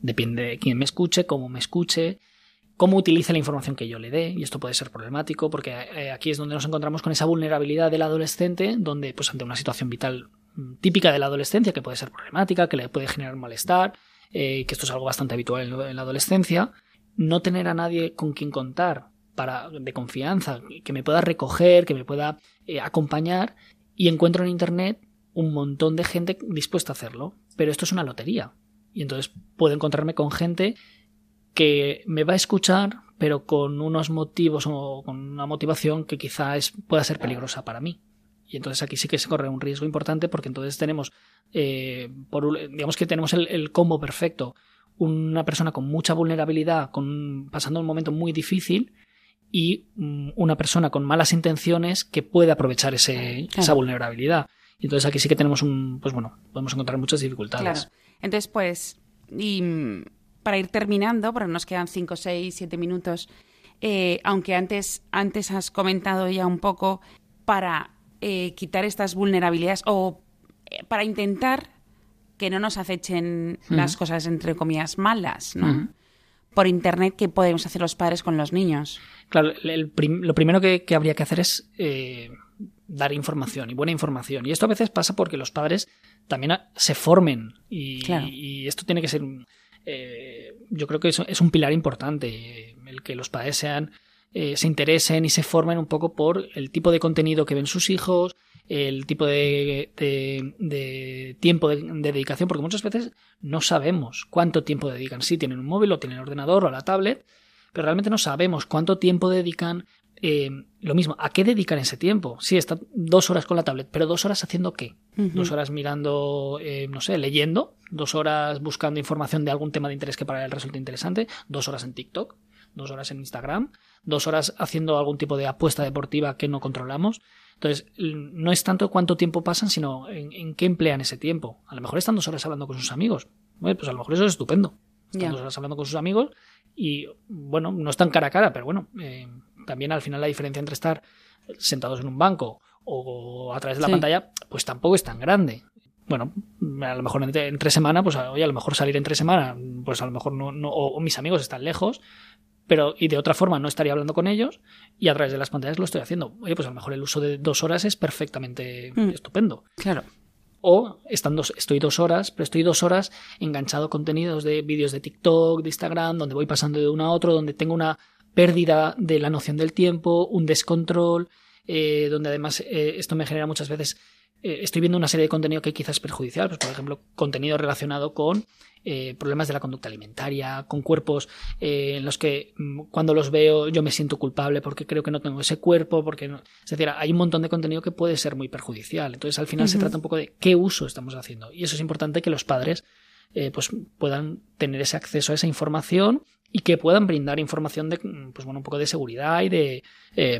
depende de quién me escuche, cómo me escuche, cómo utilice la información que yo le dé, y esto puede ser problemático, porque eh, aquí es donde nos encontramos con esa vulnerabilidad del adolescente, donde pues ante una situación vital mm, típica de la adolescencia, que puede ser problemática, que le puede generar malestar, eh, que esto es algo bastante habitual en, en la adolescencia, no tener a nadie con quien contar para de confianza, que me pueda recoger, que me pueda eh, acompañar, y encuentro en internet un montón de gente dispuesta a hacerlo, pero esto es una lotería. Y entonces puedo encontrarme con gente que me va a escuchar, pero con unos motivos o con una motivación que quizá es, pueda ser peligrosa para mí. Y entonces aquí sí que se corre un riesgo importante porque entonces tenemos, eh, por, digamos que tenemos el, el combo perfecto. Una persona con mucha vulnerabilidad, con, pasando un momento muy difícil, y mm, una persona con malas intenciones que puede aprovechar ese, Claro. esa vulnerabilidad. Y entonces aquí sí que tenemos un, pues bueno, podemos encontrar muchas dificultades. Claro. Entonces, pues, y mm, para ir terminando, porque nos quedan 5, 6, 7 minutos, eh, aunque antes, antes has comentado ya un poco, para eh, quitar estas vulnerabilidades o eh, para intentar que no nos acechen las cosas, entre comillas, malas, ¿no? Por Internet, ¿qué podemos hacer los padres con los niños? Claro, el prim- lo primero que, que habría que hacer es dar información y buena información. Y esto a veces pasa porque los padres también se formen y, Claro. y esto tiene que ser, eh, yo creo que es un pilar importante, el que los padres sean, eh, se interesen y se formen un poco por el tipo de contenido que ven sus hijos, el tipo de, de- de tiempo de, de dedicación, porque muchas veces no sabemos cuánto tiempo dedican. Si tienen un móvil o tienen ordenador o la tablet, pero realmente no sabemos cuánto tiempo dedican. Eh, lo mismo, ¿a qué dedican ese tiempo? Sí, está dos horas con la tablet, pero dos horas haciendo qué? Dos horas mirando, eh, no sé, leyendo, dos horas buscando información de algún tema de interés que para él resulte interesante, dos horas en TikTok, dos horas en Instagram, dos horas haciendo algún tipo de apuesta deportiva que no controlamos. Entonces, no es tanto cuánto tiempo pasan, sino en, en qué emplean ese tiempo. A lo mejor están dos horas hablando con sus amigos. Bueno, pues a lo mejor eso es estupendo. Están dos horas hablando con sus amigos y, bueno, no están cara a cara, pero bueno, eh, también al final la diferencia entre estar sentados en un banco o a través de la Sí. pantalla, pues tampoco es tan grande. Bueno, a lo mejor entre, entre semana, pues oye, a lo mejor salir entre semana, pues a lo mejor no, no o, o mis amigos están lejos, pero y de otra forma no estaría hablando con ellos y a través de las pantallas lo estoy haciendo. Oye, pues a lo mejor el uso de dos horas es perfectamente Mm. estupendo. Claro. O estando, estoy dos horas, pero estoy dos horas enganchado a contenidos de vídeos de TikTok, de Instagram, donde voy pasando de uno a otro, donde tengo una pérdida de la noción del tiempo, un descontrol, eh, donde además eh, esto me genera muchas veces eh, estoy viendo una serie de contenido que quizás es perjudicial, pues por ejemplo, contenido relacionado con eh, problemas de la conducta alimentaria, con cuerpos eh, en los que mm, cuando los veo yo me siento culpable porque creo que no tengo ese cuerpo, porque no... es decir, hay un montón de contenido que puede ser muy perjudicial. Entonces, al final se trata un poco de qué uso estamos haciendo. Y eso es importante que los padres pues puedan tener ese acceso a esa información y que puedan brindar información de pues bueno un poco de seguridad y de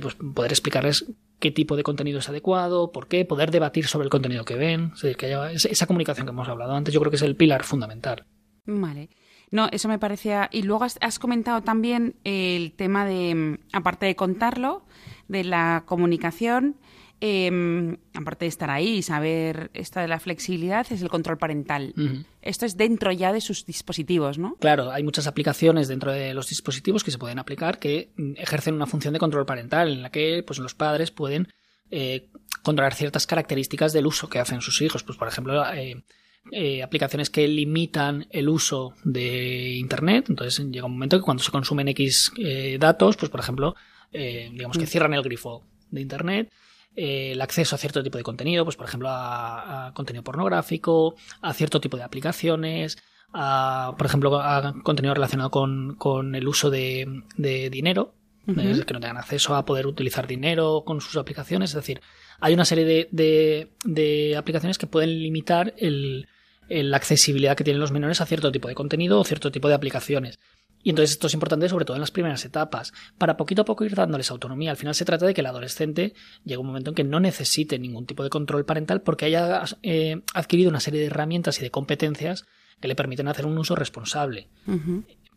pues poder explicarles qué tipo de contenido es adecuado, por qué, poder debatir sobre el contenido que ven, que haya esa comunicación que hemos hablado antes, yo creo que es el pilar fundamental. Vale. No, eso me parecía. Y luego has, has comentado también el tema de, mm, aparte de contarlo, de la comunicación, eh, aparte de estar ahí y saber esta de la flexibilidad, es el control parental. Esto es dentro ya de sus dispositivos, ¿no? Claro, hay muchas aplicaciones dentro de los dispositivos que se pueden aplicar que mm, ejercen una función de control parental en la que pues, los padres pueden eh, controlar ciertas características del uso que hacen sus hijos. Pues, por ejemplo, eh, eh, aplicaciones que limitan el uso de Internet. Entonces llega un momento que cuando se consumen X eh, datos, pues por ejemplo, eh, digamos que cierran el grifo de Internet. Eh, el acceso a cierto tipo de contenido, pues por ejemplo a, a contenido pornográfico, a cierto tipo de aplicaciones, a, por ejemplo a contenido relacionado con, con el uso de, de dinero, es decir, que no tengan acceso a poder utilizar dinero con sus aplicaciones. Es decir, hay una serie de, de- de aplicaciones que pueden limitar el- la accesibilidad que tienen los menores a cierto tipo de contenido o cierto tipo de aplicaciones. Y entonces esto es importante sobre todo en las primeras etapas, para poquito a poco ir dándoles autonomía. Al final se trata de que el adolescente llegue un momento en que no necesite ningún tipo de control parental porque haya eh, adquirido una serie de herramientas y de competencias que le permiten hacer un uso responsable.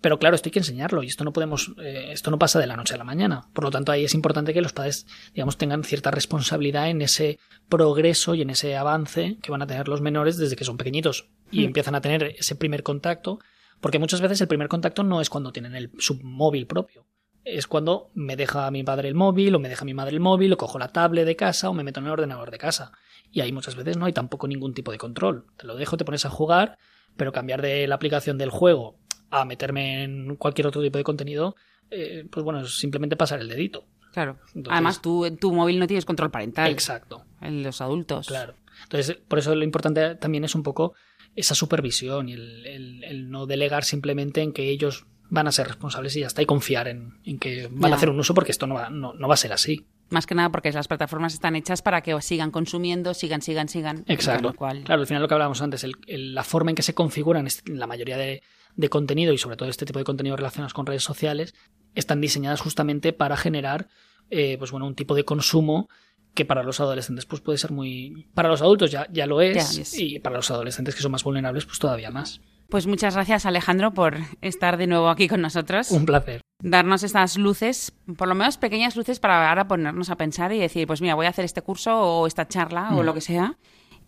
Pero claro, esto hay que enseñarlo y esto no podemos, eh, esto no pasa de la noche a la mañana. Por lo tanto, ahí es importante que los padres, digamos, tengan cierta responsabilidad en ese progreso y en ese avance que van a tener los menores desde que son pequeñitos y empiezan a tener ese primer contacto. Porque muchas veces el primer contacto no es cuando tienen el, su móvil propio. Es cuando me deja mi padre el móvil, o me deja mi madre el móvil, o cojo la tablet de casa, o me meto en el ordenador de casa. Y ahí muchas veces no hay tampoco ningún tipo de control. Te lo dejo, te pones a jugar, pero cambiar de la aplicación del juego a meterme en cualquier otro tipo de contenido, eh, pues bueno, es simplemente pasar el dedito. Claro. Entonces- Además, tú en tu móvil no tienes control parental. Exacto, En los adultos. claro. Entonces, por eso lo importante también es un poco esa supervisión y el, el- el no delegar simplemente en que ellos van a ser responsables y ya está, y confiar en, en que van a hacer un uso porque esto no va, no, no va a ser así. Más que nada porque las plataformas están hechas para que sigan consumiendo, sigan, sigan, sigan. Exacto. Cual- Claro, al final lo que hablábamos antes, el- el- la forma en que se configuran la mayoría de, de contenido y sobre todo este tipo de contenido relacionados con redes sociales están diseñadas justamente para generar eh, pues bueno, un tipo de consumo que para los adolescentes pues puede ser muy... Para los adultos ya, ya lo es, Ya y para los adolescentes que son más vulnerables pues todavía más. Pues muchas gracias, Alejandro, por estar de nuevo aquí con nosotros. Un placer. Darnos estas luces, por lo menos pequeñas luces, para ahora ponernos a pensar y decir, pues mira, voy a hacer este curso o esta charla o Mm. lo que sea.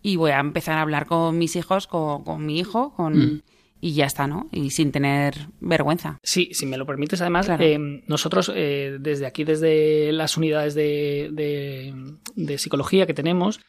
Y voy a empezar a hablar con mis hijos, con, con mi hijo, con... Mm. Y ya está, ¿no? Y sin tener vergüenza. Sí, si me lo permites, además, Claro. eh, nosotros eh, desde aquí, desde las unidades de, de- de psicología que tenemos,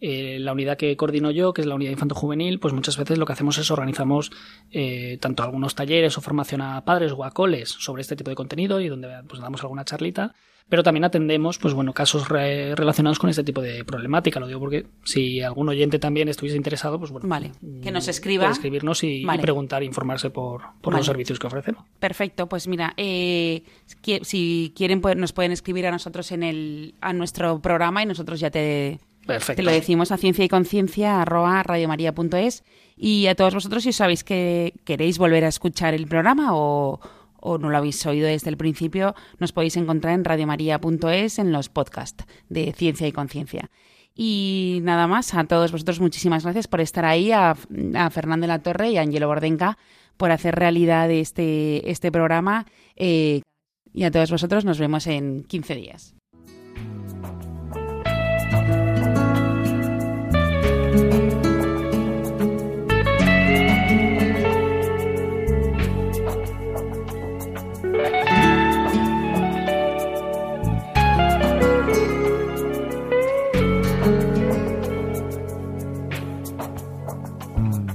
eh, la unidad que coordino yo, que es la unidad infanto-juvenil, pues muchas veces lo que hacemos es organizamos eh, tanto algunos talleres o formación a padres o a coles sobre este tipo de contenido y donde pues damos alguna charlita, pero también atendemos pues bueno casos re- relacionados con este tipo de problemática. Lo digo porque si algún oyente también estuviese interesado, pues bueno, Vale, que nos mm, escriba. puede escribirnos y, y Vale. preguntar, informarse por, por Vale. los servicios que ofrecemos. Perfecto, pues mira, eh, si quieren pues, nos pueden escribir a nosotros en el a nuestro programa y nosotros ya te, Perfecto. te lo decimos a ciencia y conciencia arroba radiomaria.es y a todos vosotros si os sabéis que queréis volver a escuchar el programa o, o no lo habéis oído desde el principio, nos podéis encontrar en radiomaria.es en los podcasts de ciencia y conciencia. Y nada más, a todos vosotros muchísimas gracias por estar ahí, a, Fernando de la Torre y a Angelo Bordenca por hacer realidad este, este programa. eh, y a todos vosotros nos vemos en 15 días.